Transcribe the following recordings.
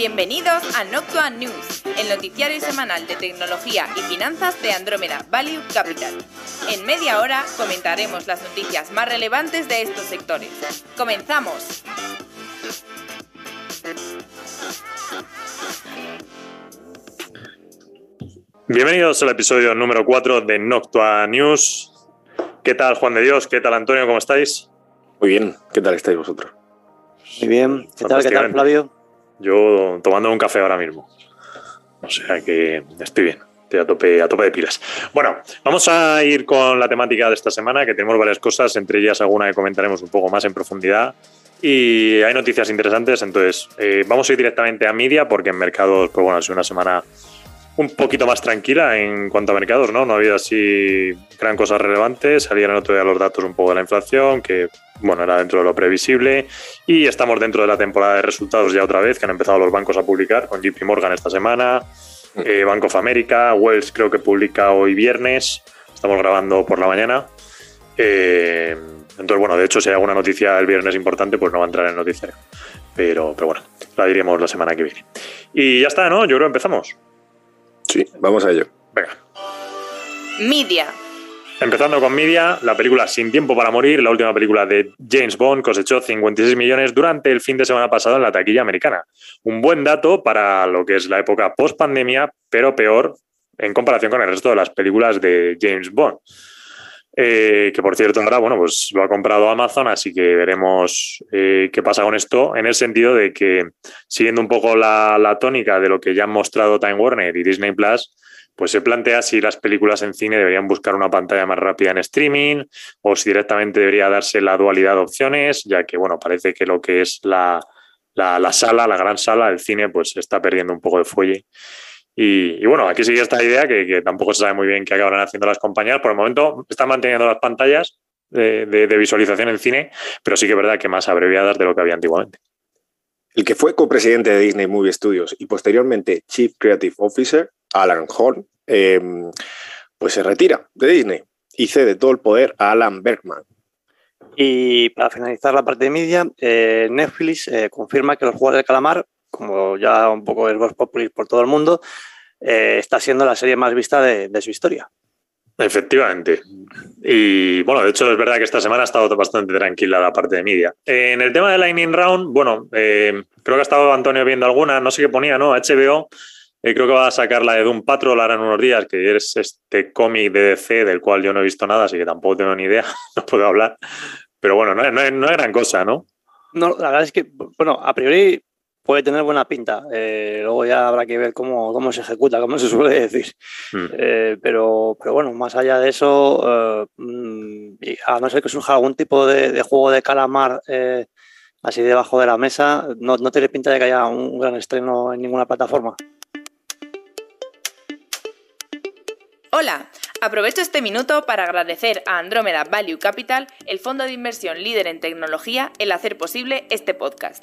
Bienvenidos a Noctua News, el noticiario semanal de tecnología y finanzas de Andrómeda Value Capital. En media hora comentaremos las noticias más relevantes de estos sectores. ¡Comenzamos! Bienvenidos al episodio número 4 de Noctua News. ¿Qué tal Juan de Dios? ¿Qué tal Antonio? ¿Cómo estáis? Muy bien, ¿qué tal estáis vosotros? Muy bien, ¿qué tal, ¿qué tal Flavio? Yo tomando un café ahora mismo. O sea que estoy bien, estoy a tope, a tope de pilas. Bueno, vamos a ir con la temática de esta semana, que tenemos varias cosas, entre ellas alguna que comentaremos un poco más en profundidad. Y hay noticias interesantes, entonces eh, vamos a ir directamente a media, porque en mercados, pues bueno, ha sido una semana un poquito más tranquila en cuanto a mercados, ¿no? No ha habido así gran cosas relevantes. Salieron otro día los datos un poco de la inflación, que bueno, era dentro de lo previsible. Y estamos dentro de la temporada de resultados ya otra vez, que han empezado los bancos a publicar, con JP Morgan esta semana, eh, Bank of America, Wells creo que publica hoy viernes. Estamos grabando por la mañana. Eh, entonces, bueno, de hecho, si hay alguna noticia el viernes importante, pues no va a entrar en el noticiario. Pero, pero bueno, la diríamos la semana que viene. Y ya está, ¿no? Yo creo que empezamos. Sí, vamos a ello. Venga. Media. Empezando con Media, la película Sin Tiempo para Morir, la última película de James Bond, cosechó 56 millones durante el fin de semana pasado en la taquilla americana. Un buen dato para lo que es la época post-pandemia, pero peor en comparación con el resto de las películas de James Bond. Eh, que por cierto ahora, bueno, pues lo ha comprado Amazon, así que veremos eh, qué pasa con esto, en el sentido de que, siguiendo un poco la, tónica de lo que ya han mostrado Time Warner y Disney Plus, pues se plantea si las películas en cine deberían buscar una pantalla más rápida en streaming o si directamente debería darse la dualidad de opciones, ya que, bueno, parece que lo que es la, la, la sala, la gran sala, el cine, pues está perdiendo un poco de fuelle. Y, y, bueno, aquí sigue esta idea que, que, tampoco se sabe muy bien qué acabarán haciendo las compañías. Por el momento están manteniendo las pantallas de, de, de, visualización en cine, pero sí que es verdad que más abreviadas de lo que había antiguamente. El que fue copresidente de Disney Movie Studios y posteriormente Chief Creative Officer, Alan Horn, eh, pues se retira de Disney y cede todo el poder a Alan Bergman. Y para finalizar la parte de media, eh, Netflix eh, confirma que los Juegos de Calamar, como ya un poco es voz popular por todo el mundo, eh, está siendo la serie más vista de, de, su historia. Efectivamente. Y bueno, de hecho es verdad que esta semana ha estado bastante tranquila la parte de media. en el tema de Lightning Round, bueno, creo que ha estado Antonio viendo alguna, no sé qué ponía, ¿no? HBO. Eh, creo que va a sacar la de Doom Patrol ahora en unos días, que es este cómic de DC del cual yo no he visto nada, así que tampoco tengo ni idea, no puedo hablar. Pero bueno, no, no, no es gran cosa, ¿no? No, la verdad es que, bueno, a priori puede tener buena pinta. Eh, luego ya habrá que ver cómo, cómo se ejecuta, como se suele decir. Mm. Eh, pero, pero bueno, más allá de eso, eh, a no ser que surja algún tipo de, de juego de calamar eh, así debajo de la mesa, no, no tiene pinta de que haya un gran estreno en ninguna plataforma. Hola, aprovecho este minuto para agradecer a Andrómeda Value Capital, el fondo de inversión líder en tecnología, el hacer posible este podcast.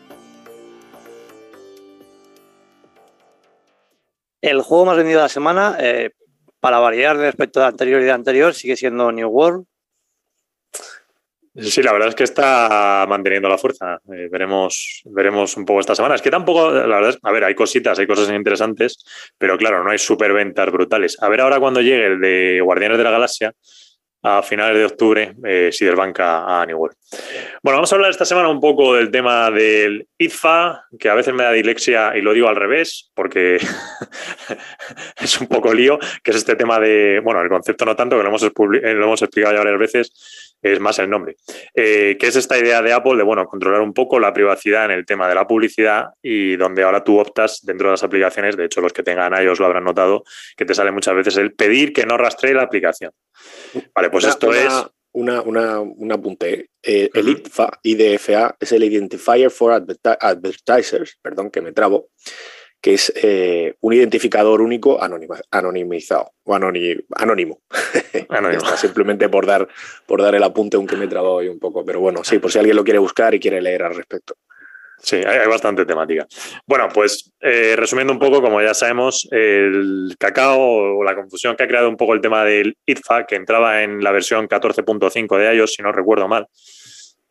El juego más vendido de la semana, eh, para variar respecto de anterior y de anterior, sigue siendo New World, Sí, la verdad es que está manteniendo la fuerza. Eh, veremos, veremos un poco esta semana. Es que tampoco, la verdad es, a ver, hay cositas, hay cosas interesantes, pero claro, no hay superventas brutales. A ver ahora cuando llegue el de Guardianes de la Galaxia, a finales de octubre, eh, si desbanca a World. Bueno, vamos a hablar esta semana un poco del tema del IFA, que a veces me da dilexia y lo digo al revés, porque es un poco lío, que es este tema de, bueno, el concepto no tanto, que lo hemos, lo hemos explicado ya varias veces, es más el nombre, eh, que es esta idea de Apple de bueno, controlar un poco la privacidad en el tema de la publicidad y donde ahora tú optas dentro de las aplicaciones, de hecho los que tengan iOS lo habrán notado, que te sale muchas veces el pedir que no rastree la aplicación. Vale, pues una, esto una, es... una, un apunte. Eh, el IDFA, IDFA es el Identifier for Advertisers, perdón que me trabo, que es eh, un identificador único anonimizado o anónimo. simplemente por dar, por dar el apunte, aunque me he trabado hoy un poco. Pero bueno, sí, por si alguien lo quiere buscar y quiere leer al respecto. Sí, hay, bastante temática. Bueno, pues eh, resumiendo un poco, como ya sabemos, el cacao o la confusión que ha creado un poco el tema del ITFA, que entraba en la versión 14.5 de iOS, si no recuerdo mal,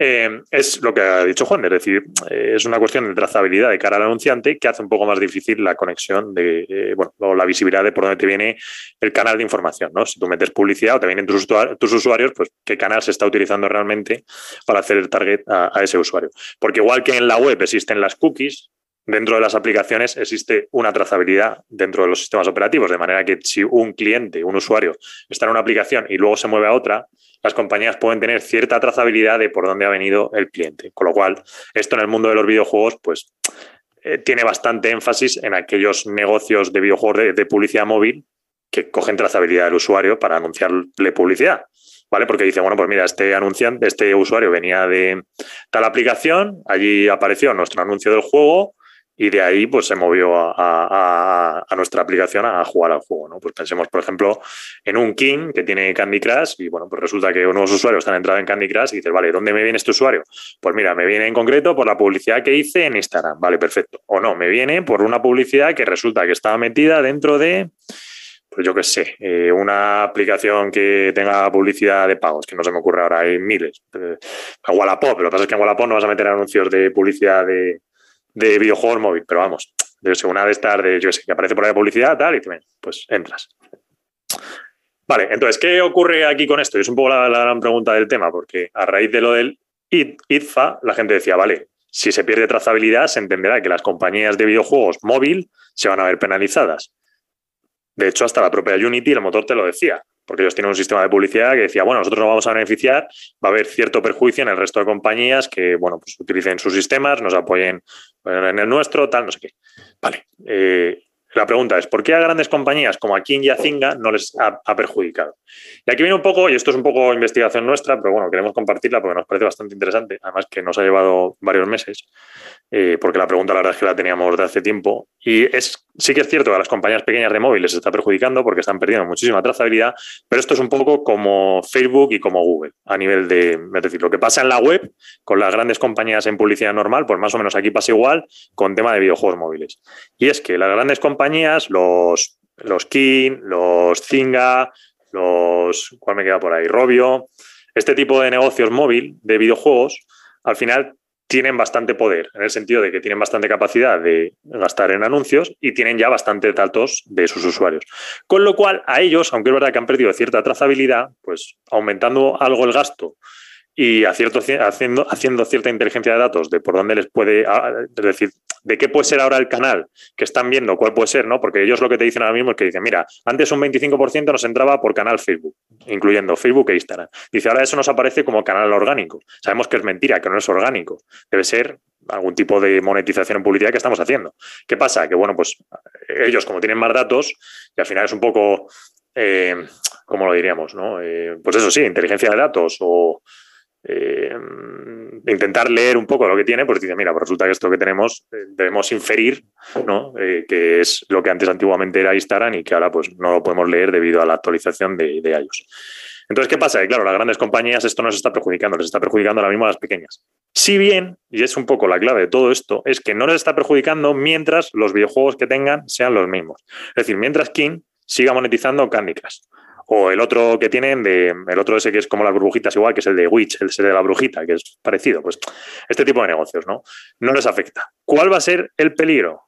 eh, es lo que ha dicho Juan, es decir, eh, es una cuestión de trazabilidad de cara al anunciante que hace un poco más difícil la conexión de, eh, bueno, o la visibilidad de por dónde te viene el canal de información, ¿no? Si tú metes publicidad o te vienen tus, usuarios, pues qué canal se está utilizando realmente para hacer el target a, ese usuario. Porque igual que en la web existen las cookies, dentro de las aplicaciones existe una trazabilidad dentro de los sistemas operativos, de manera que si un cliente, un usuario, está en una aplicación y luego se mueve a otra, las compañías pueden tener cierta trazabilidad de por dónde ha venido el cliente. Con lo cual, esto en el mundo de los videojuegos, pues eh, tiene bastante énfasis en aquellos negocios de videojuegos de, publicidad móvil que cogen trazabilidad del usuario para anunciarle publicidad. ¿Vale? Porque dice, bueno, pues mira, este anunciante, este usuario venía de tal aplicación, allí apareció nuestro anuncio del juego, y de ahí pues se movió a, nuestra aplicación a jugar al juego. ¿no? Pues pensemos, por ejemplo, en un King que tiene Candy Crush y bueno, pues resulta que unos usuarios están entrado en Candy Crush y dices, vale, ¿dónde me viene este usuario? Pues mira, me viene en concreto por la publicidad que hice en Instagram, vale, perfecto. O no, me viene por una publicidad que resulta que estaba metida dentro de pues yo qué sé, eh, una aplicación que tenga publicidad de pagos, que no se me ocurre ahora, hay miles. Eh, Wallapop, lo que pasa es que en Wallapop no vas a meter anuncios de publicidad de, de videojuegos móvil, pero vamos, de una de estas de, yo sé, que aparece por ahí publicidad, tal, y pues entras. Vale, entonces, ¿qué ocurre aquí con esto? Es un poco la, gran pregunta del tema, porque a raíz de lo del IDFA, la gente decía, vale, si se pierde trazabilidad, se entenderá que las compañías de videojuegos móvil se van a ver penalizadas. De hecho, hasta la propia Unity, el motor te lo decía porque ellos tienen un sistema de publicidad que decía, bueno, nosotros nos vamos a beneficiar, va a haber cierto perjuicio en el resto de compañías que, bueno, pues utilicen sus sistemas, nos apoyen en el nuestro, tal, no sé qué. Vale. Eh, la pregunta es, ¿por qué a grandes compañías como aquí en Yacinga no les ha, perjudicado? Y aquí viene un poco, y esto es un poco investigación nuestra, pero bueno, queremos compartirla porque nos parece bastante interesante, además que nos ha llevado varios meses, eh, porque la pregunta la verdad es que la teníamos de hace tiempo. Y es, sí que es cierto que a las compañías pequeñas de móviles se está perjudicando porque están perdiendo muchísima trazabilidad, pero esto es un poco como Facebook y como Google, a nivel de, es decir, lo que pasa en la web con las grandes compañías en publicidad normal, pues más o menos aquí pasa igual con tema de videojuegos móviles. Y es que las grandes compañías los, los King, los Zinga, los, ¿cuál me queda por ahí? Robio, este tipo de negocios móvil de videojuegos, al final tienen bastante poder, en el sentido de que tienen bastante capacidad de gastar en anuncios y tienen ya bastante datos de sus usuarios. Con lo cual, a ellos, aunque es verdad que han perdido cierta trazabilidad, pues aumentando algo el gasto y haciendo, haciendo cierta inteligencia de datos de por dónde les puede, es decir, de qué puede ser ahora el canal que están viendo, cuál puede ser, ¿no? Porque ellos lo que te dicen ahora mismo es que dicen, mira, antes un 25% nos entraba por canal Facebook, incluyendo Facebook e Instagram. Dice, ahora eso nos aparece como canal orgánico. Sabemos que es mentira, que no es orgánico. Debe ser algún tipo de monetización en publicidad que estamos haciendo. ¿Qué pasa? Que, bueno, pues ellos como tienen más datos, y al final es un poco, eh, ¿cómo lo diríamos? ¿no? Eh, pues eso sí, inteligencia de datos o eh, intentar leer un poco lo que tiene, pues dice, mira, pues resulta que esto que tenemos eh, debemos inferir, ¿no? Eh, que es lo que antes antiguamente era Instagram y que ahora pues no lo podemos leer debido a la actualización de, de iOS. Entonces, ¿qué pasa? Que claro, las grandes compañías esto no se está perjudicando, les está perjudicando ahora mismo a las pequeñas. Si bien, y es un poco la clave de todo esto, es que no les está perjudicando mientras los videojuegos que tengan sean los mismos. Es decir, mientras King siga monetizando Candy Crush o el otro que tienen, de, el otro ese que es como las burbujitas igual, que es el de Witch, el de la brujita, que es parecido. Pues este tipo de negocios, ¿no? No les afecta. ¿Cuál va a ser el peligro?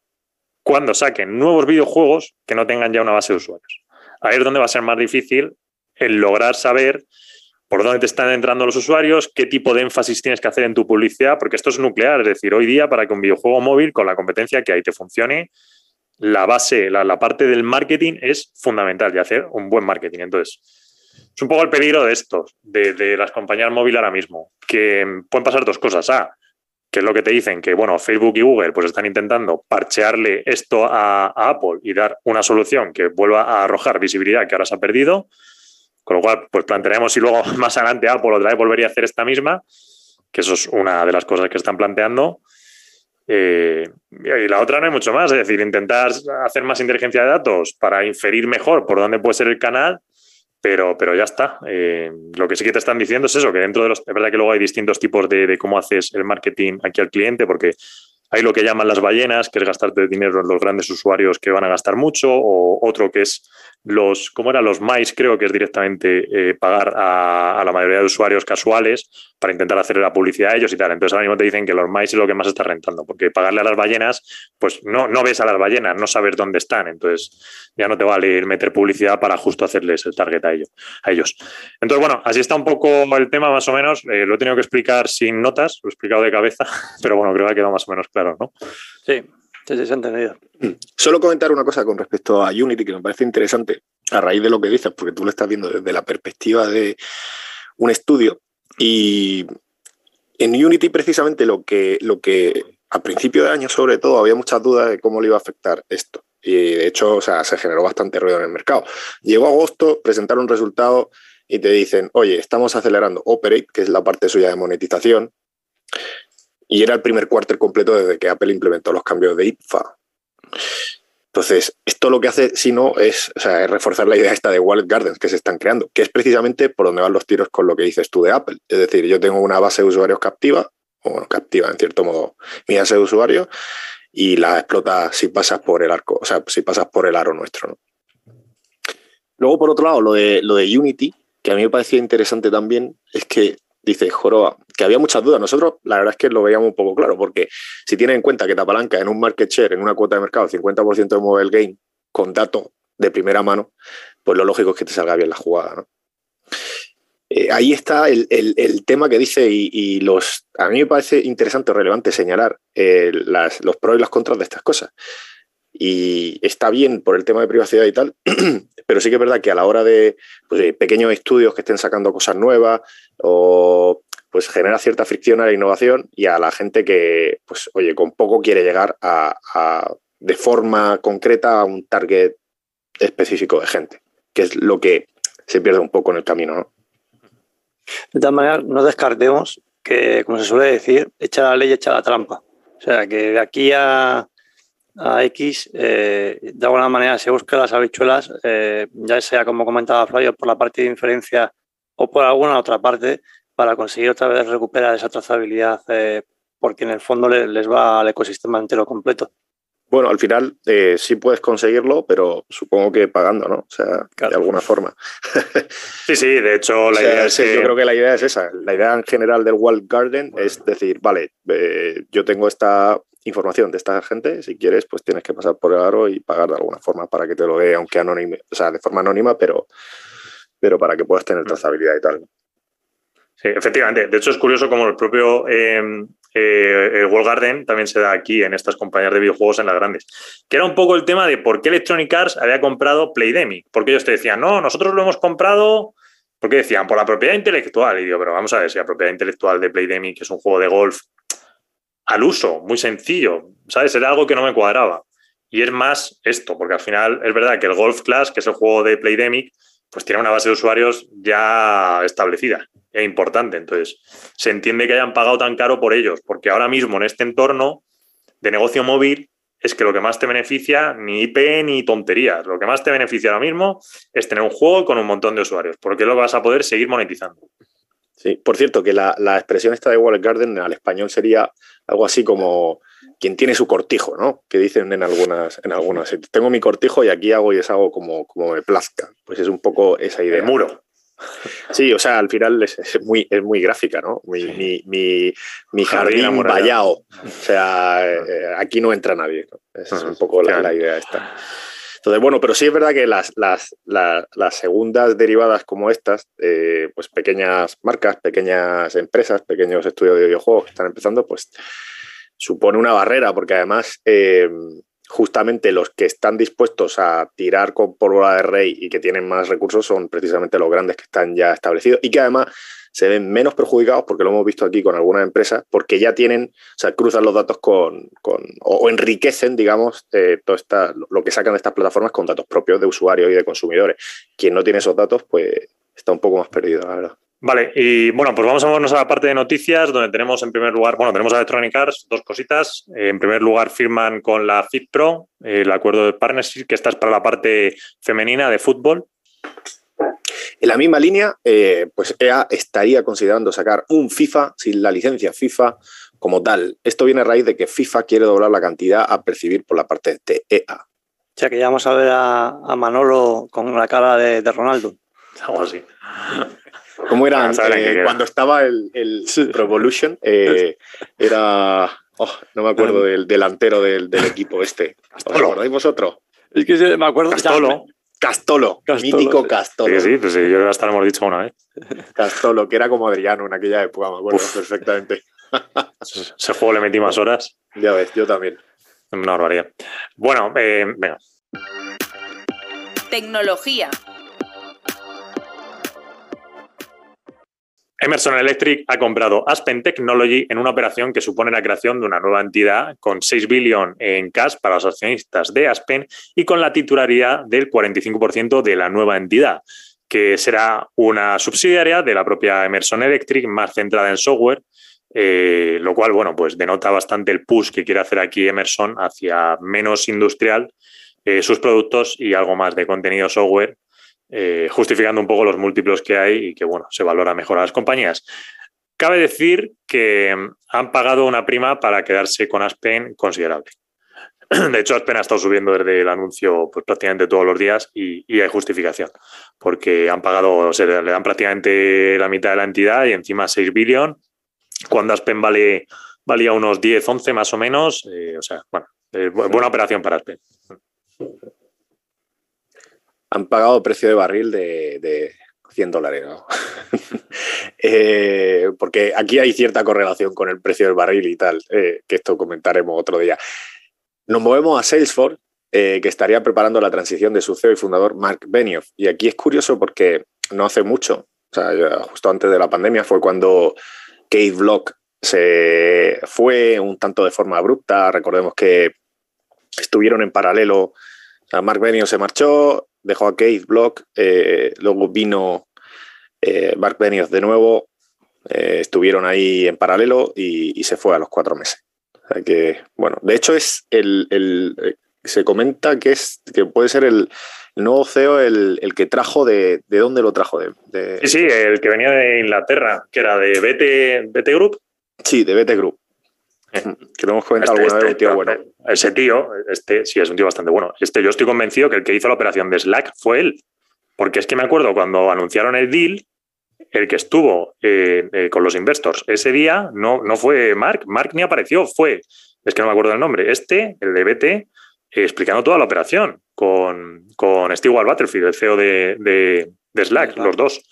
Cuando saquen nuevos videojuegos que no tengan ya una base de usuarios. Ahí es donde va a ser más difícil el lograr saber por dónde te están entrando los usuarios, qué tipo de énfasis tienes que hacer en tu publicidad, porque esto es nuclear. Es decir, hoy día para que un videojuego móvil con la competencia que hay te funcione, la base, la, parte del marketing es fundamental y hacer un buen marketing. Entonces, es un poco el peligro de esto, de, las compañías móviles ahora mismo, que pueden pasar dos cosas. A, que es lo que te dicen, que bueno, Facebook y Google pues están intentando parchearle esto a, Apple y dar una solución que vuelva a arrojar visibilidad que ahora se ha perdido. Con lo cual, pues plantearemos si luego más adelante Apple otra vez volvería a hacer esta misma, que eso es una de las cosas que están planteando. Eh, y la otra no hay mucho más, es decir, intentar hacer más inteligencia de datos para inferir mejor por dónde puede ser el canal, pero, pero ya está. Eh, lo que sí que te están diciendo es eso, que dentro de los... Es verdad que luego hay distintos tipos de, de cómo haces el marketing aquí al cliente, porque hay lo que llaman las ballenas, que es gastarte dinero en los grandes usuarios que van a gastar mucho, o otro que es los, ¿cómo era? Los mais, creo que es directamente eh, pagar a, la mayoría de usuarios casuales para intentar hacer la publicidad a ellos y tal. Entonces ahora mismo te dicen que los mais es lo que más está rentando, porque pagarle a las ballenas, pues no, no ves a las ballenas, no sabes dónde están. Entonces ya no te vale meter publicidad para justo hacerles el target a ellos. A ellos. Entonces, bueno, así está un poco el tema más o menos. Eh, lo he tenido que explicar sin notas, lo he explicado de cabeza, pero bueno, creo que ha quedado más o menos claro, ¿no? Sí, Sí, sí, se ha entendido. Solo comentar una cosa con respecto a Unity que me parece interesante a raíz de lo que dices, porque tú lo estás viendo desde la perspectiva de un estudio. Y en Unity, precisamente, lo que, lo que a principio de año, sobre todo, había muchas dudas de cómo le iba a afectar esto. Y de hecho, o sea, se generó bastante ruido en el mercado. Llegó agosto, presentaron resultados y te dicen, oye, estamos acelerando Operate, que es la parte suya de monetización, y era el primer cuarter completo desde que Apple implementó los cambios de IPFA. Entonces, esto lo que hace, si no, es, reforzar la idea esta de Wallet Gardens que se están creando, que es precisamente por donde van los tiros con lo que dices tú de Apple. Es decir, yo tengo una base de usuarios captiva, o bueno, captiva en cierto modo, mi base de usuarios, y la explota si pasas por el arco, o sea, si pasas por el aro nuestro. Luego, por otro lado, lo de, lo de Unity, que a mí me parecía interesante también, es que dice Joroba, que había muchas dudas. Nosotros, la verdad es que lo veíamos un poco claro, porque si tienes en cuenta que te apalanca en un market share, en una cuota de mercado, 50% de mobile game, con datos de primera mano, pues lo lógico es que te salga bien la jugada, ¿no? Eh, ahí está el, tema que dice y, los a mí me parece interesante o relevante señalar eh, los pros y las contras de estas cosas. Y está bien por el tema de privacidad y tal, pero sí que es verdad que a la hora de, pues, pequeños estudios que estén sacando cosas nuevas o pues genera cierta fricción a la innovación y a la gente que, pues, oye, con poco quiere llegar a, de forma concreta a un target específico de gente, que es lo que se pierde un poco en el camino, ¿no? De todas maneras, no descartemos que, como se suele decir, echa la ley, echa la trampa. O sea, que de aquí a, a X, eh, de alguna manera se busca las habichuelas, eh, ya sea como comentaba Flavio, por la parte de inferencia o por alguna otra parte, para conseguir otra vez recuperar esa trazabilidad, eh, porque en el fondo les va al ecosistema entero completo. Bueno, al final sí puedes conseguirlo, pero supongo que pagando, ¿no? O sea, de alguna forma. sí, sí, de hecho la idea es Yo creo que la idea es esa. La idea en general del Wall Garden es decir, vale, yo tengo esta información de esta gente, si quieres, pues tienes que pasar por el aro y pagar de alguna forma para que te lo dé, aunque anónimo, o sea, de forma anónima, pero, pero para que puedas tener mm. trazabilidad y tal. Sí, efectivamente. De hecho, es curioso como el propio em, eh, World Garden también se da aquí en estas compañías de videojuegos en las grandes. Que era un poco el tema de por qué Electronic Arts había comprado Playdemic. Porque ellos te decían, no, nosotros lo hemos comprado. Porque decían, por la propiedad intelectual. Y digo, pero vamos a ver si la propiedad intelectual de Playdemic es un juego de golf al uso, muy sencillo, ¿sabes? Era algo que no me cuadraba. Y es más esto, porque al final es verdad que el Golf Class, que es el juego de Playdemic, pues tiene una base de usuarios ya establecida e importante. Entonces, se entiende que hayan pagado tan caro por ellos, porque ahora mismo en este entorno de negocio móvil es que lo que más te beneficia, ni IP ni tonterías, lo que más te beneficia ahora mismo es tener un juego con un montón de usuarios, porque lo vas a poder seguir monetizando. Sí, por cierto, que la, expresión esta de Wall Garden al español sería algo así como quien tiene su cortijo, ¿no? Que dicen en algunas, en algunas. Tengo mi cortijo y aquí hago y deshago como, como me plazca. Pues es un poco esa idea. El muro. Sí, o sea, al final es, muy, es muy gráfica, ¿no? Mi, mi, jardín, vallado. O sea, eh, aquí no entra nadie. Esa es un poco la, la idea esta. Entonces, bueno, pero sí es verdad que las, las, las, segundas derivadas como estas, eh, pues pequeñas marcas, pequeñas empresas, pequeños estudios de videojuegos que están empezando, pues supone una barrera, porque además eh, justamente los que están dispuestos a tirar con pólvora de rey y que tienen más recursos son precisamente los grandes que están ya establecidos y que además se ven menos perjudicados, porque lo hemos visto aquí con algunas empresas, porque ya tienen, o sea, cruzan los datos con, o, enriquecen, digamos, eh, todo esta, lo que sacan de estas plataformas con datos propios de usuarios y de consumidores. Quien no tiene esos datos, pues, está un poco más perdido, la verdad. Vale, y bueno, pues vamos a movernos a la parte de noticias, donde tenemos en primer lugar, bueno, tenemos a Electronic Arts, dos cositas. En primer lugar, firman con la FitPro el acuerdo de partnership, que esta es para la parte femenina de fútbol. En la misma línea, eh, pues EA estaría considerando sacar un FIFA sin la licencia FIFA como tal. Esto viene a raíz de que FIFA quiere doblar la cantidad a percibir por la parte de EA. O sea que ya vamos a ver a, Manolo con la cara de, de Ronaldo. Algo así. ¿Cómo era? Eh, cuando estaba el, el Revolution, eh, era. Oh, no me acuerdo del delantero del, equipo este. ¿Os acordáis vosotros? Es que me acuerdo. Castolo. Castolo, mítico Castolo. Sí, sí, pues sí, yo hasta lo hemos dicho una vez. Castolo, que era como Adriano en aquella época, me acuerdo perfectamente. Ese juego le metí más horas. Ya ves, yo también. Una barbaridad. Bueno, eh, venga. Tecnología. Emerson Electric ha comprado Aspen Technology en una operación que supone la creación de una nueva entidad con 6 billones en cash para los accionistas de Aspen y con la titularidad del 45% de la nueva entidad, que será una subsidiaria de la propia Emerson Electric más centrada en software, eh, lo cual, bueno, pues denota bastante el push que quiere hacer aquí Emerson hacia menos industrial eh, sus productos y algo más de contenido software eh, justificando un poco los múltiplos que hay y que, bueno, se valora mejor a las compañías. Cabe decir que mm, han pagado una prima para quedarse con Aspen considerable. De hecho, Aspen ha estado subiendo desde el anuncio pues, prácticamente todos los días y, hay justificación, porque han pagado, o sea, le dan prácticamente la mitad de la entidad y encima 6 billones, cuando Aspen vale, valía unos 10, 11 más o menos. Eh, o sea, bueno, buena operación para Aspen han pagado precio de barril de, 100 dólares. Eh, porque aquí hay cierta correlación con el precio del barril y tal, eh, que esto comentaremos otro día. Nos movemos a Salesforce, eh, que estaría preparando la transición de su CEO y fundador Mark Benioff. Y aquí es curioso porque no hace mucho, o sea, justo antes de la pandemia, fue cuando Kate Block se fue un tanto de forma abrupta. Recordemos que estuvieron en paralelo. Mark Benioff se marchó, dejó a Keith Block, eh, luego vino eh, Mark Benioff de nuevo, eh, estuvieron ahí en paralelo y, se fue a los cuatro meses. que, bueno, de hecho es el, se comenta que es que puede ser el, nuevo CEO el, que trajo de, ¿de dónde lo trajo? De, Sí, sí, el que venía de Inglaterra, que era de BT, BT Group. Sí, de BT Group. Que lo hemos comentado este, alguna vez, tío bueno. Ese tío, este sí es un tío bastante bueno. Este, yo estoy convencido que el que hizo la operación de Slack fue él. Porque es que me acuerdo cuando anunciaron el deal, el que estuvo eh, eh, con los investors ese día no, no fue Mark. Mark ni apareció, fue, es que no me acuerdo el nombre, este, el de BT, eh, explicando toda la operación con, con Stewart Butterfield, el CEO de, de Slack, los dos.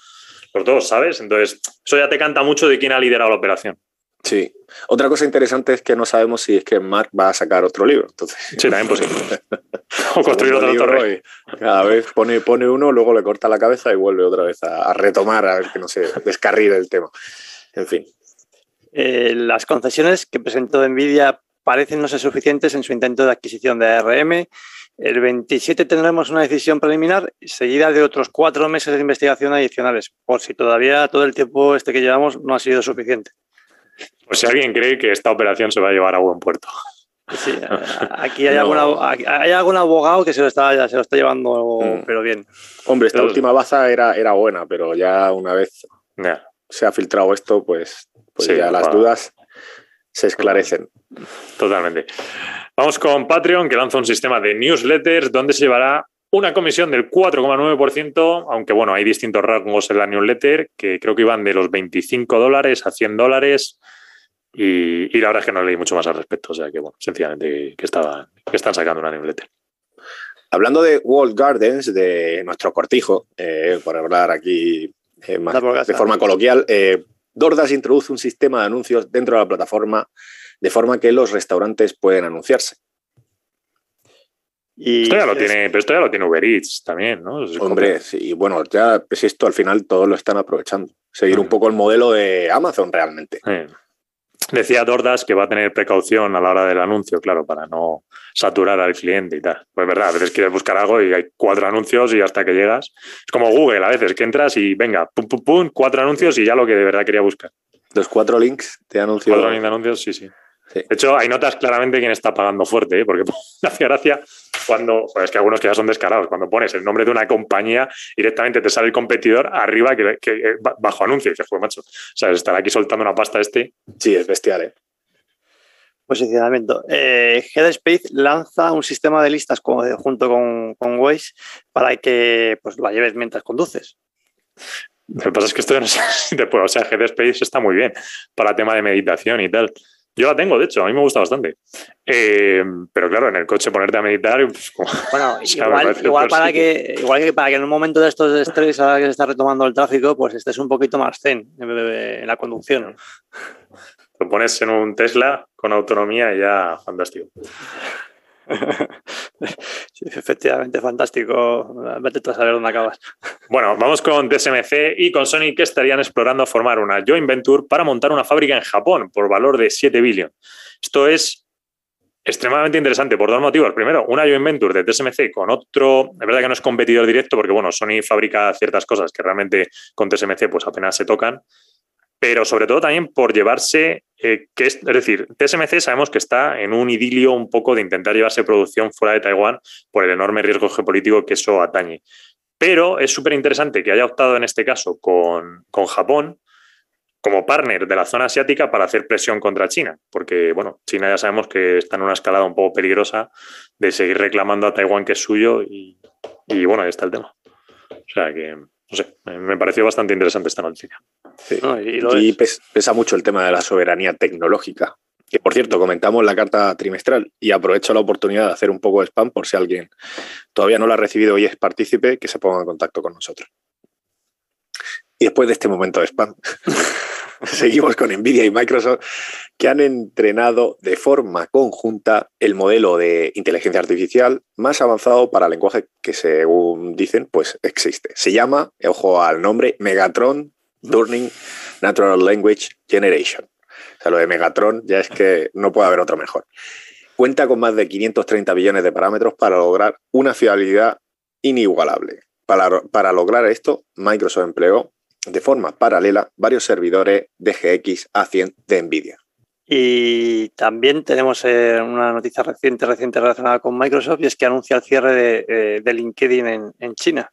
Los dos, ¿sabes? Entonces, eso ya te canta mucho de quién ha liderado la operación. Sí. Otra cosa interesante es que no sabemos si es que Mark va a sacar otro libro. Entonces, sí, también posible. o construir otro torre. Cada vez pone, pone uno, luego le corta la cabeza y vuelve otra vez a, retomar, a ver que no se descarrile el tema. En fin. Eh, las concesiones que presentó Nvidia parecen no ser suficientes en su intento de adquisición de ARM. El 27 tendremos una decisión preliminar seguida de otros cuatro meses de investigación adicionales, por si todavía todo el tiempo este que llevamos no ha sido suficiente. Pues si alguien cree que esta operación se va a llevar a buen puerto. Sí, aquí hay, hay algún abogado que se lo está, se lo está llevando, mm. pero bien. Hombre, esta última baza era, era buena, pero ya una vez se ha filtrado esto, pues, pues ya las dudas se esclarecen. Totalmente. Vamos con Patreon, que lanza un sistema de newsletters donde se llevará una comisión del 4,9%, aunque bueno, hay distintos rangos en la newsletter que creo que iban de los 25 dólares a 100 dólares. Y, la verdad es que no leí mucho más al respecto. O sea que, bueno, sencillamente que, estaba, que están sacando una newsletter. Hablando de World Gardens, de nuestro cortijo, eh, por hablar aquí eh, de forma coloquial, eh, Dordas introduce un sistema de anuncios dentro de la plataforma de forma que los restaurantes pueden anunciarse. esto ya lo tiene, pero esto ya lo tiene Uber Eats también, ¿no? Hombre, sí, bueno, ya es esto al final todos lo están aprovechando. Seguir un poco el modelo de Amazon realmente. Decía Dordas que va a tener precaución a la hora del anuncio, claro, para no saturar al cliente y tal. Pues verdad, a veces quieres buscar algo y hay cuatro anuncios y hasta que llegas. Es como Google, a veces que entras y venga, pum, pum, pum, cuatro anuncios y ya lo que de verdad quería buscar. Los cuatro links de anuncios. Cuatro links de anuncios, sí, sí. De hecho, hay notas claramente quién está pagando fuerte, ¿eh? porque hace gracia cuando, pues es que algunos que ya son descarados, cuando pones el nombre de una compañía, directamente te sale el competidor arriba que, que bajo anuncio y dices, pues macho, o sea, estar aquí soltando una pasta este. Sí, es bestial, ¿eh? Posicionamiento. Eh, Headspace lanza un sistema de listas junto con, con Waze para que pues, la lleves mientras conduces. Lo que pasa es que esto no sé si te puedo. O sea, Headspace está muy bien para tema de meditación y tal. Yo la tengo, de hecho, a mí me gusta bastante. Eh, pero claro, en el coche ponerte a meditar. Pues, bueno, igual, para que, igual que para que en un momento de estos de estrés, ahora que se está retomando el tráfico, pues estés un poquito más zen en la conducción. Lo pones en un Tesla con autonomía y ya fantástico. Efectivamente, fantástico. Vete a saber dónde acabas. Bueno, vamos con TSMC y con Sony que estarían explorando formar una joint venture para montar una fábrica en Japón por valor de 7 billones. Esto es extremadamente interesante por dos motivos. Primero, una joint venture de TSMC con otro, es verdad que no es competidor directo porque, bueno, Sony fabrica ciertas cosas que realmente con TSMC pues apenas se tocan pero sobre todo también por llevarse, eh, que es, decir, TSMC sabemos que está en un idilio un poco de intentar llevarse producción fuera de Taiwán por el enorme riesgo geopolítico que eso atañe. Pero es súper interesante que haya optado en este caso con, con, Japón como partner de la zona asiática para hacer presión contra China, porque bueno, China ya sabemos que está en una escalada un poco peligrosa de seguir reclamando a Taiwán que es suyo y, y bueno, ahí está el tema. O sea que no sé, me pareció bastante interesante esta noticia. Y, pesa mucho el tema de la soberanía tecnológica. Que por cierto, comentamos la carta trimestral y aprovecho la oportunidad de hacer un poco de spam por si alguien todavía no la ha recibido y es partícipe, que se ponga en contacto con nosotros. Y después de este momento de spam, seguimos con Nvidia y Microsoft, que han entrenado de forma conjunta el modelo de inteligencia artificial más avanzado para lenguaje que, según dicen, pues existe. Se llama, ojo al nombre, Megatron Learning Natural Language Generation. O sea, lo de Megatron ya es que no puede haber otro mejor. Cuenta con más de 530 billones de parámetros para lograr una fiabilidad inigualable. Para, para lograr esto, Microsoft empleó de forma paralela varios servidores de GX A100 de NVIDIA. Y también tenemos eh, una noticia reciente, reciente relacionada con Microsoft y es que anuncia el cierre de, eh, LinkedIn en, China.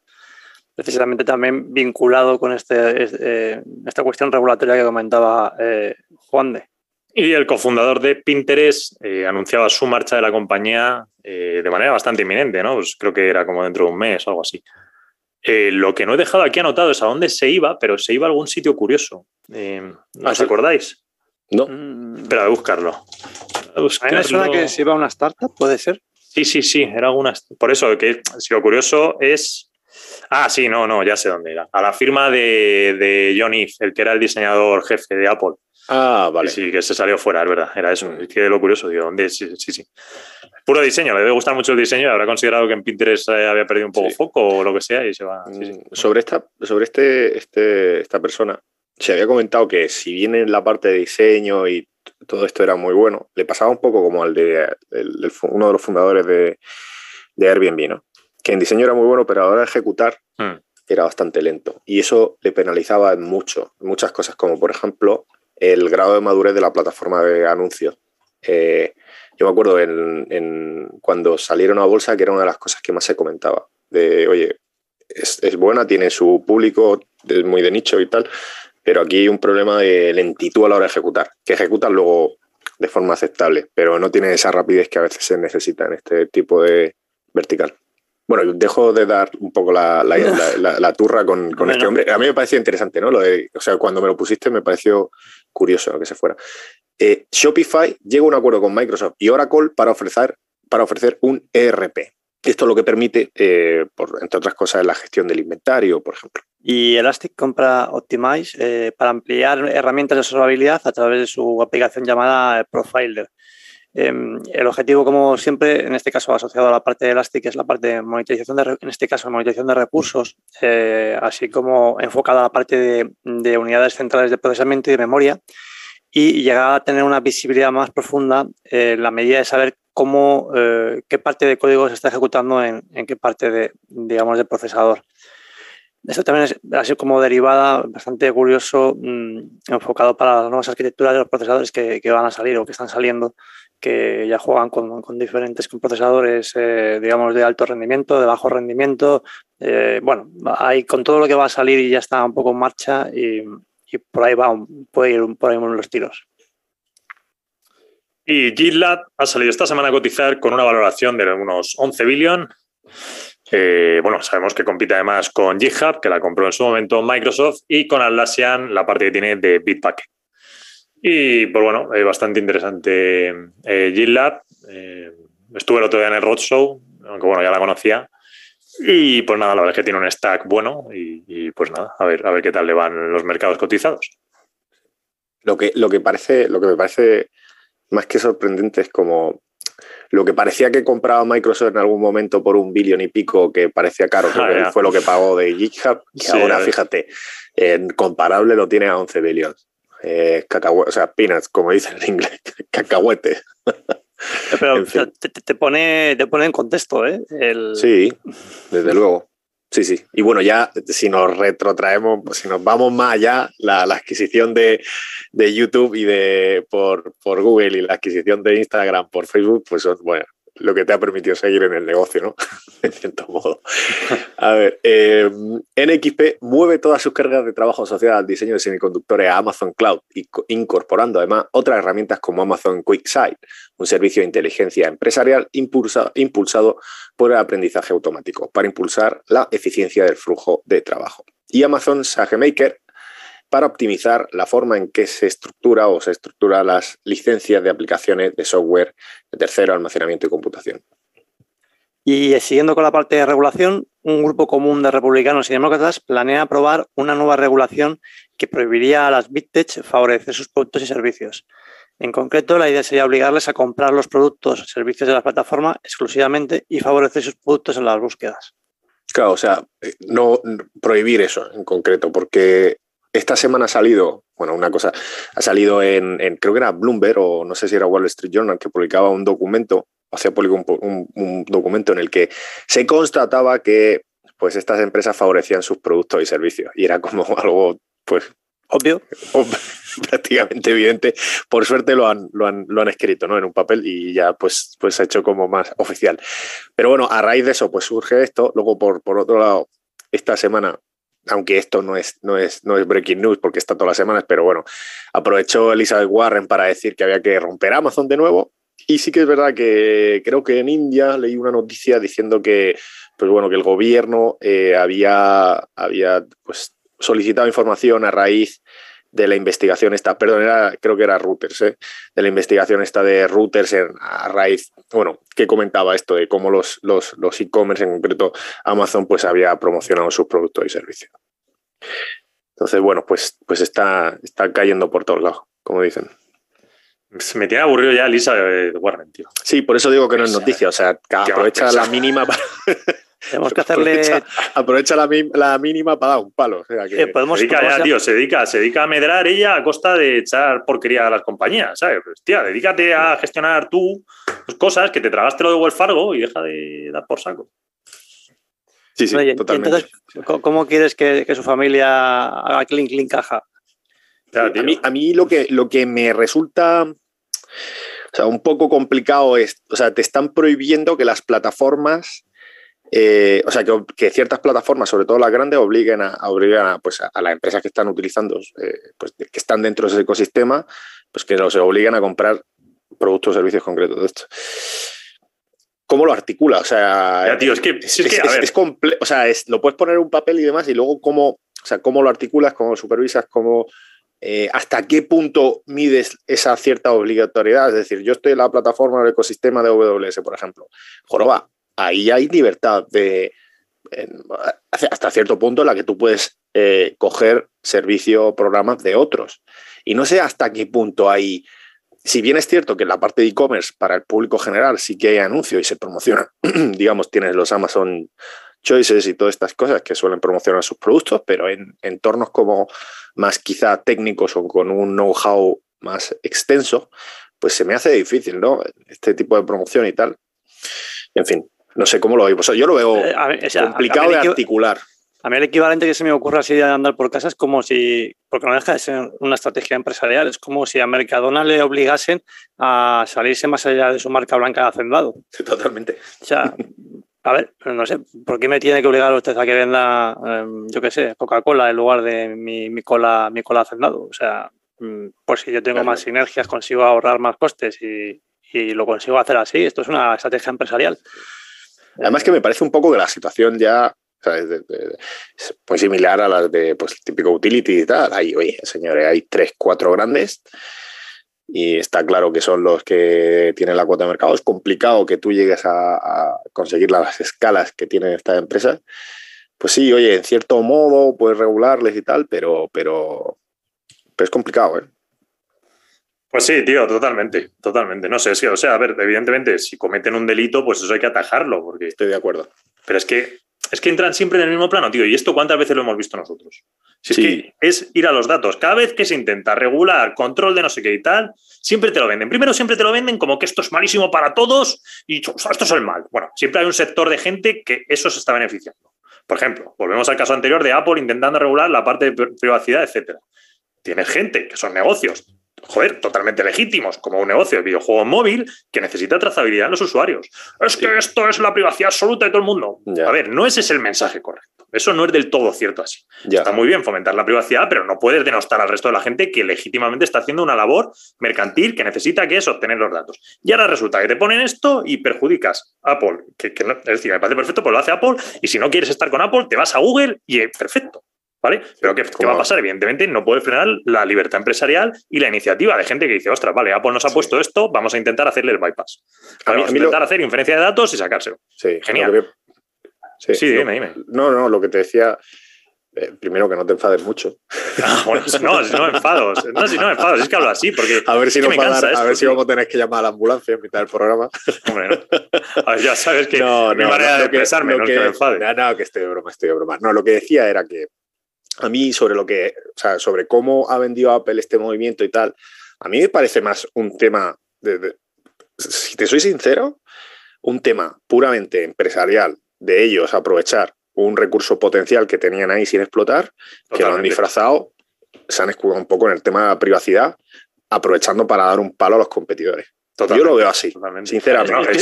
Precisamente también vinculado con este, eh, esta cuestión regulatoria que comentaba Juan de. Y el cofundador de Pinterest anunciaba su marcha de la compañía de manera bastante inminente, ¿no? Pues creo que era como dentro de un mes o algo así. Eh, lo que no he dejado aquí anotado es a dónde se iba, pero se iba a algún sitio curioso. Eh, ¿Os acordáis? No. Mm. Espera, a buscarlo. A, mí me suena que se iba a una startup, ¿puede ser? Sí, sí, sí, era alguna. Por eso, que si lo curioso es. Ah, sí, no, no, ya sé dónde era. A la firma de, de John Eve, el que era el diseñador jefe de Apple. Ah, vale. Sí, que se salió fuera, es verdad. Era eso. Es que lo curioso, digo, ¿dónde? Sí, sí, sí. Puro diseño, le debe gustar mucho el diseño y habrá considerado que en Pinterest eh, había perdido un poco foco o lo que sea y se va. Mm, sobre esta, sobre este, este, esta persona, se había comentado que si bien en la parte de diseño y todo esto era muy bueno, le pasaba un poco como al de uno de los fundadores de, de, Airbnb, ¿no? Que en diseño era muy bueno, pero ahora ejecutar hmm. era bastante lento. Y eso le penalizaba en mucho, muchas cosas, como por ejemplo el grado de madurez de la plataforma de anuncios. Eh, yo me acuerdo en, cuando salieron a bolsa que era una de las cosas que más se comentaba. De, oye, es, buena, tiene su público muy de nicho y tal, pero aquí hay un problema de lentitud a la hora de ejecutar, que ejecutan luego de forma aceptable, pero no tiene esa rapidez que a veces se necesita en este tipo de vertical. Bueno, dejo de dar un poco la, turra con, este hombre. A mí me pareció interesante, ¿no? Lo o sea, cuando me lo pusiste me pareció curioso que se fuera. Eh, Shopify llega a un acuerdo con Microsoft y Oracle para ofrecer, para ofrecer un ERP. Esto lo que permite, eh, por, entre otras cosas, la gestión del inventario, por ejemplo. Y Elastic compra Optimize eh, para ampliar herramientas de observabilidad a través de su aplicación llamada Profiler. Em, el objetivo, como siempre, en este caso asociado a la parte de Elastic, es la parte de monitorización de, en este caso, monitorización de recursos, así como enfocada a la parte de, de unidades centrales de procesamiento y de memoria y llegar a tener una visibilidad más profunda en la medida de saber cómo, eh, qué parte de código se está ejecutando en, qué parte de, digamos, del procesador. Esto también es así como derivada, bastante curioso, mmm, enfocado para las nuevas arquitecturas de los procesadores que, van a salir o que están saliendo, que ya juegan con, diferentes procesadores, eh, digamos, de alto rendimiento, de bajo rendimiento. Eh, bueno, hay con todo lo que va a salir y ya está un poco en marcha y, por ahí va, puede ir por ahí los tiros. Y GitLab ha salido esta semana a cotizar con una valoración de unos 11 billones. Eh, bueno, sabemos que compite además con GitHub, que la compró en su momento Microsoft, y con Atlassian, la parte que tiene de Bitbucket. Y pues bueno, es bastante interesante eh, GitLab. Eh, estuve el otro día en el Roadshow, aunque bueno, ya la conocía. Y pues nada, la verdad es que tiene un stack bueno y, y, pues nada, a ver, a ver qué tal le van los mercados cotizados. Lo que, lo que parece, lo que me parece más que sorprendente es como lo que parecía que compraba Microsoft en algún momento por un billón y pico, que parecía caro, que ah, fue lo que pagó de GitHub, y sí, ahora, fíjate, en comparable lo tiene a 11 billones. Eh, o sea, peanuts, como dicen en inglés, cacahuete. Pero en fin. te, te, pone, te pone en contexto, ¿eh? El... Sí, desde luego. Sí, sí. Y bueno, ya si nos retrotraemos, si nos vamos más allá, la, la adquisición de, de, YouTube y de por, por, Google y la adquisición de Instagram por Facebook, pues son, bueno, lo que te ha permitido seguir en el negocio, ¿no? en cierto modo. A ver, eh, NXP mueve todas sus cargas de trabajo asociadas al diseño de semiconductores a Amazon Cloud, incorporando además otras herramientas como Amazon QuickSight, un servicio de inteligencia empresarial impulsa, impulsado por el aprendizaje automático para impulsar la eficiencia del flujo de trabajo. Y Amazon SageMaker para optimizar la forma en que se estructura o se estructura las licencias de aplicaciones de software de tercero, almacenamiento y computación. Y siguiendo con la parte de regulación, un grupo común de republicanos y demócratas planea aprobar una nueva regulación que prohibiría a las Big Tech favorecer sus productos y servicios. En concreto, la idea sería obligarles a comprar los productos o servicios de la plataforma exclusivamente y favorecer sus productos en las búsquedas. Claro, o sea, no prohibir eso en concreto, porque esta semana ha salido, bueno, una cosa, ha salido en, en, creo que era Bloomberg o no sé si era Wall Street Journal, que publicaba un documento, hacía un, un, un documento en el que se constataba que pues estas empresas favorecían sus productos y servicios y era como algo pues obvio, prácticamente evidente. Por suerte lo han, lo han, lo han escrito ¿no? en un papel y ya pues, pues ha hecho como más oficial. Pero bueno, a raíz de eso pues surge esto. Luego, por, por otro lado, esta semana aunque esto no es, no, es, no es breaking news porque está todas las semanas, pero bueno, aprovechó Elizabeth Warren para decir que había que romper Amazon de nuevo. Y sí que es verdad que creo que en India leí una noticia diciendo que, pues bueno, que el gobierno eh, había, había pues, solicitado información a raíz de la investigación esta, perdón, era, creo que era Reuters, ¿eh? de la investigación esta de Reuters en, a raíz, bueno, que comentaba esto de cómo los, los, los e-commerce, en concreto Amazon, pues había promocionado sus productos y servicios. Entonces, bueno, pues, pues está, está cayendo por todos lados, como dicen. Me tiene aburrido ya Lisa de Warren, tío. Sí, por eso digo que no es noticia, o sea, aprovecha la mínima para... Tenemos que hacerle. Aprovecha, aprovecha la, la, mínima para dar un palo. O sea, que... eh, podemos, se dedica ya, tío, se dedica, se dedica a medrar ella a costa de echar porquería a las compañías, ¿sabes? Pues, tía, dedícate a gestionar tú cosas, que te tragaste lo de Wells Fargo y deja de dar por saco. Sí, sí, Oye, totalmente. Entonces, ¿cómo quieres que, que, su familia haga clink, clink, caja? A, mí, a mí lo que, lo que me resulta o sea, un poco complicado es, o sea, te están prohibiendo que las plataformas eh, o sea, que, que, ciertas plataformas, sobre todo las grandes, obliguen a, obligan a, pues, a, a las empresas que están utilizando, eh, pues, que están dentro de ese ecosistema, pues que los obligan a comprar productos o servicios concretos de esto. ¿Cómo lo articula? O sea, ya, tío, es que, es, es, es, es comple o sea, lo puedes poner en un papel y demás, y luego cómo, o sea, cómo lo articulas, cómo lo supervisas, cómo, eh, hasta qué punto mides esa cierta obligatoriedad. Es decir, yo estoy en la plataforma del ecosistema de AWS, por ejemplo. Joroba, ahí hay libertad de, hasta cierto punto en la que tú puedes eh, coger servicio programas de otros. Y no sé hasta qué punto hay, si bien es cierto que en la parte de e-commerce para el público general sí que hay anuncio y se promociona, digamos, tienes los Amazon Choices y todas estas cosas que suelen promocionar sus productos, pero en entornos como más quizá técnicos o con un know-how más extenso, pues se me hace difícil, ¿no? Este tipo de promoción y tal. En fin, no sé cómo lo veis. Yo lo veo eh, complicado de articular. A mí el equivalente que se me ocurre así de andar por casa es como si, porque no deja de ser una estrategia empresarial, es como si a Mercadona le obligasen a salirse más allá de su marca blanca de hacendado. Totalmente. O sea, a ver, no sé, ¿por qué me tiene que obligar usted a que venda, em, yo qué sé, Coca-Cola en lugar de mi, cola, mi cola hacendado? O sea, mm, pues si yo tengo más sinergias, consigo ahorrar más costes y, y lo consigo hacer así, esto es una estrategia empresarial. Además que me parece un poco que la situación ya es muy similar a las de pues, típico utility y tal. Hay, oye, señores, hay tres, cuatro grandes y está claro que son los que tienen la cuota de mercado. Es complicado que tú llegues a, conseguir las escalas que tienen estas empresas. Pues sí, oye, en cierto modo puedes regularles y tal, pero, pero, pero es complicado, ¿eh? Pues sí, tío, totalmente, totalmente. No sé, o sea, a ver, evidentemente, si cometen un delito, pues eso hay que atajarlo, porque... Estoy de acuerdo. Pero es que es que entran siempre en el mismo plano, tío. ¿Y esto cuántas veces lo hemos visto nosotros? Si es que es ir a los datos. Cada vez que se intenta regular, control de no sé qué y tal, siempre te lo venden. Primero siempre te lo venden como que esto es malísimo para todos y esto es el mal. Bueno, siempre hay un sector de gente que eso se está beneficiando. Por ejemplo, volvemos al caso anterior de Apple intentando regular la parte de privacidad, etcétera. Tienes gente que son negocios joder, totalmente legítimos, como un negocio de videojuego móvil que necesita trazabilidad en los usuarios. Es que esto es la privacidad absoluta de todo el mundo. A ver, no ese es el mensaje correcto. Eso no es del todo cierto así. Está muy bien fomentar la privacidad, pero no puedes denostar al resto de la gente que legítimamente está haciendo una labor mercantil que necesita que es obtener los datos. Y ahora resulta que te ponen esto y perjudicas a Apple. Que, es decir, me parece perfecto, pues lo hace Apple. Y si no quieres estar con Apple, te vas a Google y es perfecto. ¿Vale? Pero ¿qué, va a pasar? Evidentemente no puede frenar la libertad empresarial y la iniciativa de gente que dice, ostras, vale, Apple nos ha puesto esto, vamos a intentar hacerle el bypass. vamos a, intentar hacer inferencia de datos y sacárselo. Sí, genial. Sí, dime, dime. No, no, lo que te decía, eh, primero que no te enfades mucho. Ah, bueno, no, si no me enfado. No, si no me enfado, es que hablo así, porque. A ver si, no a ver si vamos a tener que llamar a la ambulancia en mitad del programa. Hombre, no. A ver, ya sabes que no, mi manera de expresarme no es que me enfade. No, no, que estoy de broma, estoy de broma. No, lo que decía era que a mí sobre lo que, o sea, sobre cómo ha vendido Apple este movimiento y tal, a mí me parece más un tema, de, si te soy sincero, un tema puramente empresarial de ellos aprovechar un recurso potencial que tenían ahí sin explotar, que lo han disfrazado, se han escudado un poco en el tema de la privacidad, aprovechando para dar un palo a los competidores. Yo lo veo así, sinceramente.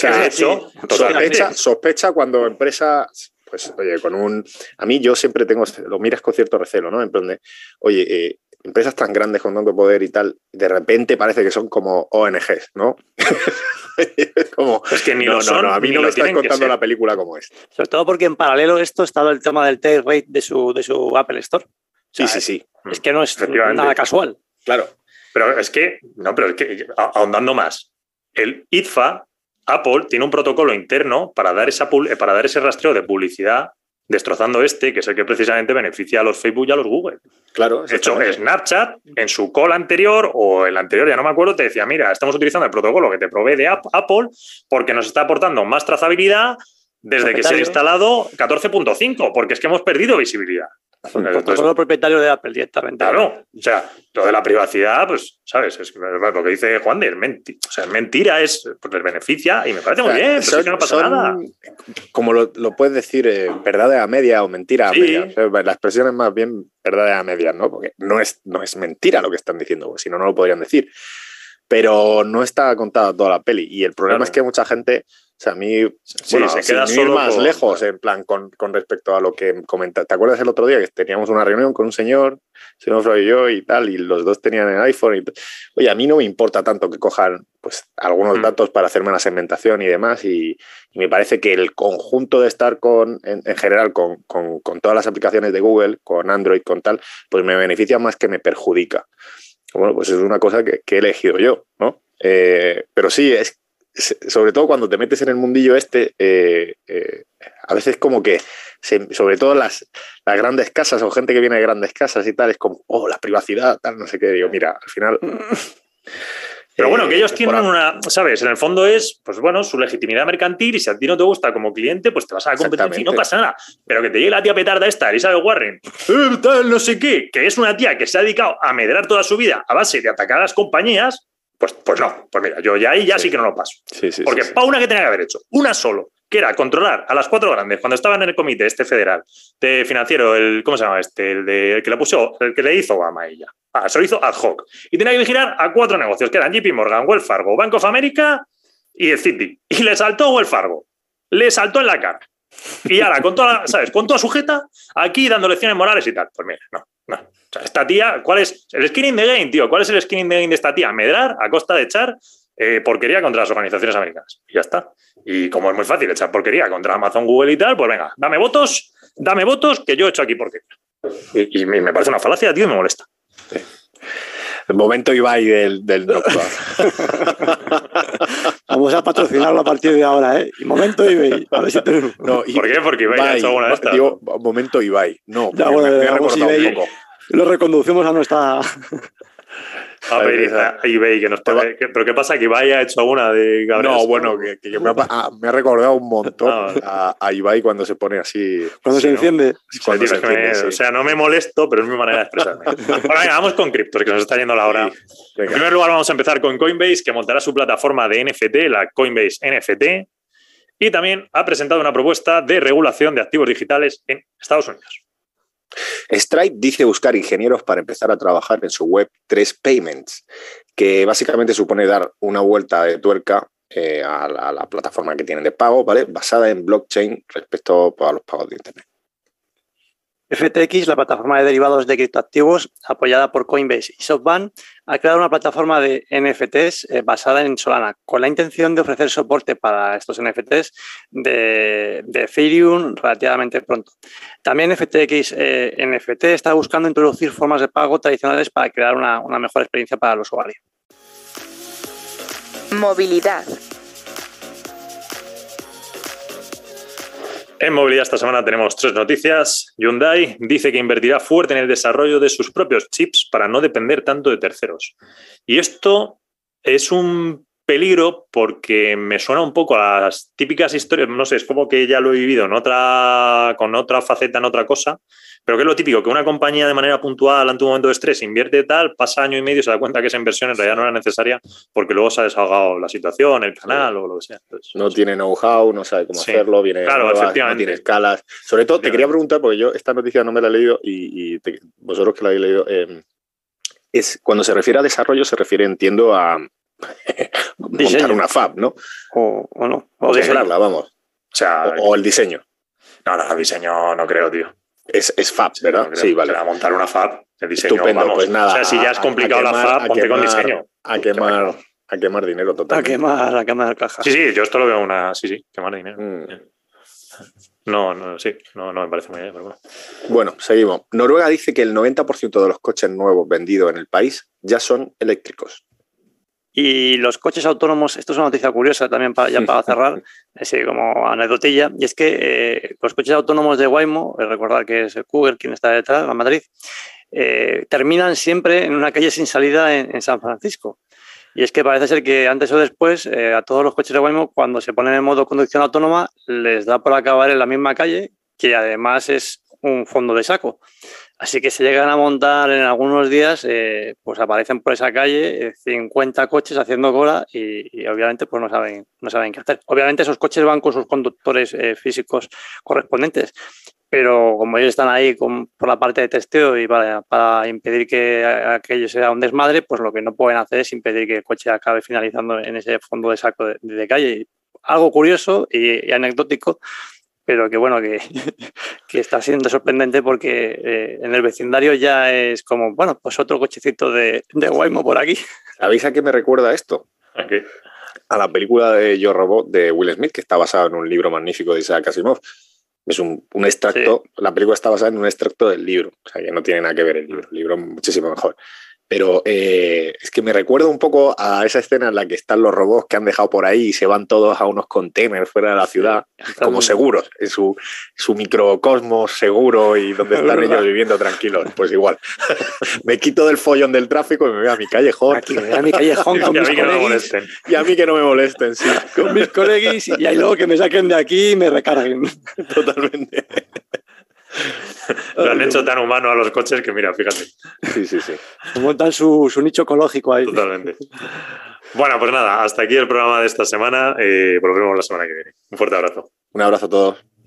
sospecha, sospecha, cuando empresas pues, oye, con un. A mí yo siempre tengo. Lo miras con cierto recelo, ¿no? En plan de, oye, eh, empresas tan grandes con tanto poder y tal, de repente parece que son como ONGs, ¿no? como, es que ni no, no, no, a mí no me estás contando la película como es. Sobre todo porque en paralelo a esto está el tema del take rate de su, de su Apple Store. sí, sí, sí. Es que no es nada casual. Claro. Pero es que, no, pero es que ahondando más, el ITFA Apple tiene un protocolo interno para dar, esa, eh, para dar ese rastreo de publicidad destrozando este, que es el que precisamente beneficia a los Facebook y a los Google. Claro. De hecho, Snapchat, en su call anterior o el anterior, ya no me acuerdo, te decía, mira, estamos utilizando el protocolo que te provee de Apple porque nos está aportando más trazabilidad desde que se ha instalado 14.5, porque es que hemos perdido visibilidad. Entonces, el propietario de Apple directamente. Claro, o sea, lo de la privacidad, pues, ¿sabes? Es lo que dice Juan de, es o sea, mentira, es, pues les beneficia y me parece muy bien, pero que no pasa nada. Como lo, puedes decir, eh, verdad a media o mentira a media. la expresión es más bien verdad a media, ¿no? Porque no es, no es mentira lo que están diciendo, si no, no lo podrían decir. Pero no está contada toda la peli. Y el problema es que mucha gente o sea, a mí, bueno, se queda solo más lejos, en plan, con, con, respecto a lo que comentaste. ¿Te acuerdas el otro día que teníamos una reunión con un señor, señor Freud y yo y tal, y los dos tenían el iPhone? Y, oye, a mí no me importa tanto que cojan pues, algunos mm. datos para hacerme la segmentación y demás, y, me parece que el conjunto de estar con, en, general con, con, con, todas las aplicaciones de Google, con Android, con tal, pues me beneficia más que me perjudica. Bueno, pues es una cosa que, he elegido yo, ¿no? Eh, pero sí, es sobre todo cuando te metes en el mundillo este, eh, eh, a veces como que, sobre todo las, las grandes casas o gente que viene de grandes casas y tal, es como, oh, la privacidad, tal, no sé qué. Digo, mira, al final, Pero bueno, que ellos tienen una, ¿sabes? En el fondo es, pues bueno, su legitimidad mercantil y si a ti no te gusta como cliente, pues te vas a la competencia y no pasa nada. Pero que te llegue la tía petarda esta, Elizabeth Warren, eh, tal, no sé qué, que es una tía que se ha dedicado a medrar toda su vida a base de atacar a las compañías, pues, pues no. Pues mira, yo ya ahí ya sí, que no lo paso. Porque para una que tenía que haber hecho, una solo, que era controlar a las cuatro grandes cuando estaban en el comité este federal de financiero, el ¿cómo se llama este? El, de, que le puso, el que le hizo Obama a ella. Ah, se lo hizo ad hoc. Y tenía que vigilar a cuatro negocios, que eran JP Morgan, Wells Fargo, Bank of America y el City. Y le saltó Wells Fargo. Le saltó en la cara. Y ahora, con toda, ¿sabes? Con toda sujeta, aquí dando lecciones morales y tal. Pues mira, no, no. O sea, esta tía, ¿cuál es el skinning the game, tío? ¿Cuál es el skinning the game de esta tía? Medrar a costa de echar eh, porquería contra las organizaciones americanas. Y ya está. Y como es muy fácil echar porquería contra Amazon, Google y tal, pues venga, dame votos, dame votos, que yo he hecho aquí porquería. Y, me parece una falacia, tío, y me molesta. El momento Ibai del, del doctor. Vamos a patrocinarlo a partir de ahora, ¿eh? Y momento Ibai. A ver si no, ¿Por qué? Porque Ibai, ha hecho alguna de estas. Digo, momento Ibai. No, ya, bueno, me, me Ibai, un poco. Lo reconducimos a nuestra. A ver, a eBay, que nos puede, ¿Pero qué pasa? ¿Que Ibai ha hecho alguna de Gabriel? No, bueno, que, me, ha, ah, me, ha, recordado un montón a, a, Ibai cuando se pone así. Cuando se enciende. Cuando se enciende O sea, no me molesto, pero es mi manera de expresarme. bueno, venga, vamos con criptos, que nos está yendo la hora. En primer lugar, vamos a empezar con Coinbase, que montará su plataforma de NFT, la Coinbase NFT, y también ha presentado una propuesta de regulación de activos digitales en Estados Unidos. Stripe dice buscar ingenieros para empezar a trabajar en su web 3 Payments, que básicamente supone dar una vuelta de tuerca eh, a, la, plataforma que tienen de pago, ¿vale? Basada en blockchain respecto a los pagos de Internet. FTX, la plataforma de derivados de criptoactivos apoyada por Coinbase y SoftBank, ha creado una plataforma de NFTs eh, basada en Solana, con la intención de ofrecer soporte para estos NFTs de, Ethereum relativamente pronto. También FTX eh, NFT está buscando introducir formas de pago tradicionales para crear una, una mejor experiencia para el usuario. Movilidad. En movilidad esta semana tenemos tres noticias. Hyundai dice que invertirá fuerte en el desarrollo de sus propios chips para no depender tanto de terceros. Y esto es un peligro porque me suena un poco a las típicas historias, no sé, es como que ya lo he vivido en otra, con otra faceta, en otra cosa, pero que es lo típico, que una compañía de manera puntual ante un momento de estrés invierte tal, pasa año y medio y se da cuenta que esa inversión en realidad no era necesaria porque luego se ha desahogado la situación, el canal o lo que sea. no tiene know-how, no sabe cómo hacerlo, viene claro, efectivamente. no tiene escalas. Sobre todo, te quería preguntar, porque yo esta noticia no me la he leído y, vosotros que la habéis leído, eh, es cuando se refiere a desarrollo, se refiere, entiendo, a montar una fab, ¿no? O, no. O, o vamos. O, sea, o, el diseño. No, no, el diseño no creo, tío. Es, es fab, ¿verdad? sí, vale. a montar una fab, el diseño. Estupendo, pues nada. O sea, si ya es complicado la fab, ponte con diseño. A quemar, a quemar dinero total. A quemar, a quemar caja. Sí, sí, yo esto lo veo una. Sí, sí, quemar dinero. Mm. No, no, sí, no, no me parece muy bien, pero bueno. Bueno, seguimos. Noruega dice que el 90% de los coches nuevos vendidos en el país ya son eléctricos. Y los coches autónomos, esto es una noticia curiosa también para, ya para cerrar, así como anecdotilla, y es que eh, los coches autónomos de Waymo, eh, recordar que es el Cougar quien está detrás, la Madrid, eh, terminan siempre en una calle sin salida en, San Francisco. Y es que parece ser que antes o después a todos los coches de Waymo, cuando se ponen en modo conducción autónoma, les da por acabar en la misma calle, que además es un fondo de saco. Así que se llegan a montar en algunos días, eh, pues aparecen por esa calle 50 eh, coches haciendo cola y, obviamente pues no saben, no saben qué hacer. Obviamente esos coches van con sus conductores eh, físicos correspondientes, pero como ellos están ahí por la parte de testeo y para, impedir que aquello sea un desmadre, pues lo que no pueden hacer es impedir que el coche acabe finalizando en ese fondo de saco de, calle. Algo curioso y anecdótico pero que bueno, que, que está siendo sorprendente porque eh, en el vecindario ya es como, bueno, pues otro cochecito de, de Waymo por aquí. ¿Sabéis a qué me recuerda esto? ¿A qué? A la película de Yo Robot de Will Smith, que está basada en un libro magnífico de Isaac Asimov. Es un, un extracto, la película está basada en un extracto del libro, o sea que no tiene nada que ver el libro, el libro es muchísimo mejor. Pero eh, es que me recuerda un poco a esa escena en la que están los robots que han dejado por ahí y se van todos a unos containers fuera de la ciudad, como seguros, en su, su microcosmos seguro y donde están ellos viviendo tranquilos. Pues igual, me quito del follón del tráfico y me voy a mi callejón. Aquí, a mi callejón con y a mis mí que no me molesten. Y a mí que no me molesten, sí, con mis coleguis y ahí luego que me saquen de aquí y me recarguen. totalmente. Lo han hecho tan humano a los coches que mira, fíjate, Sí, sí, sí. Montan su, su nicho ecológico ahí. totalmente. Bueno, pues nada, hasta aquí el programa de esta semana. Eh, volvemos la semana que viene. Un fuerte abrazo. Un abrazo a todos.